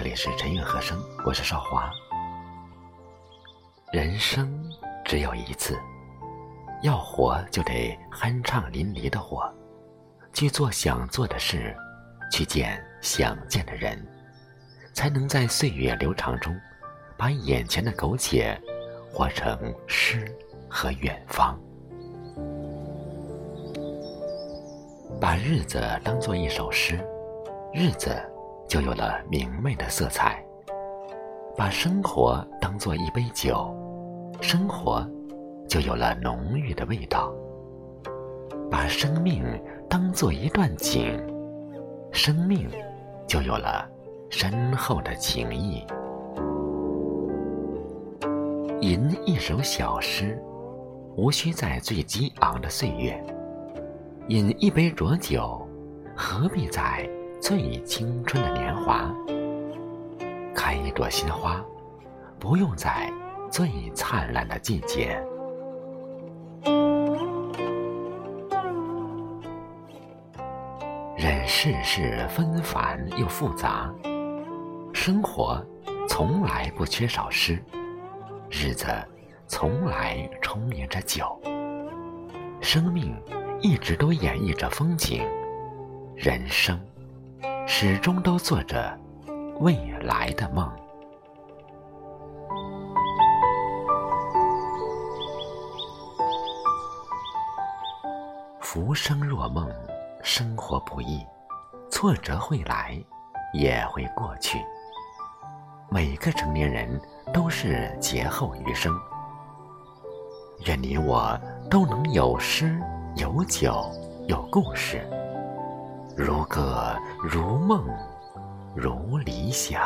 这里是陈韵和声，我是少华。人生只有一次，要活就得酣畅淋漓的活，去做想做的事，去见想见的人，才能在岁月流长中，把眼前的苟且活成诗和远方。把日子当做一首诗，日子就有了明媚的色彩；把生活当做一杯酒，生活就有了浓郁的味道；把生命当做一段景，生命就有了深厚的情谊。吟一首小诗，无需在最激昂的岁月。饮一杯浊酒，何必在最青春的年华？开一朵新花，不用在最灿烂的季节。任世事纷繁又复杂，生活从来不缺少诗，日子从来充盈着酒，生命。一直都演绎着风景，人生始终都做着未来的梦。浮生若梦，生活不易，挫折会来，也会过去。每个成年人都是劫后余生，愿你我都能有诗。有酒有故事，如歌如梦如理想。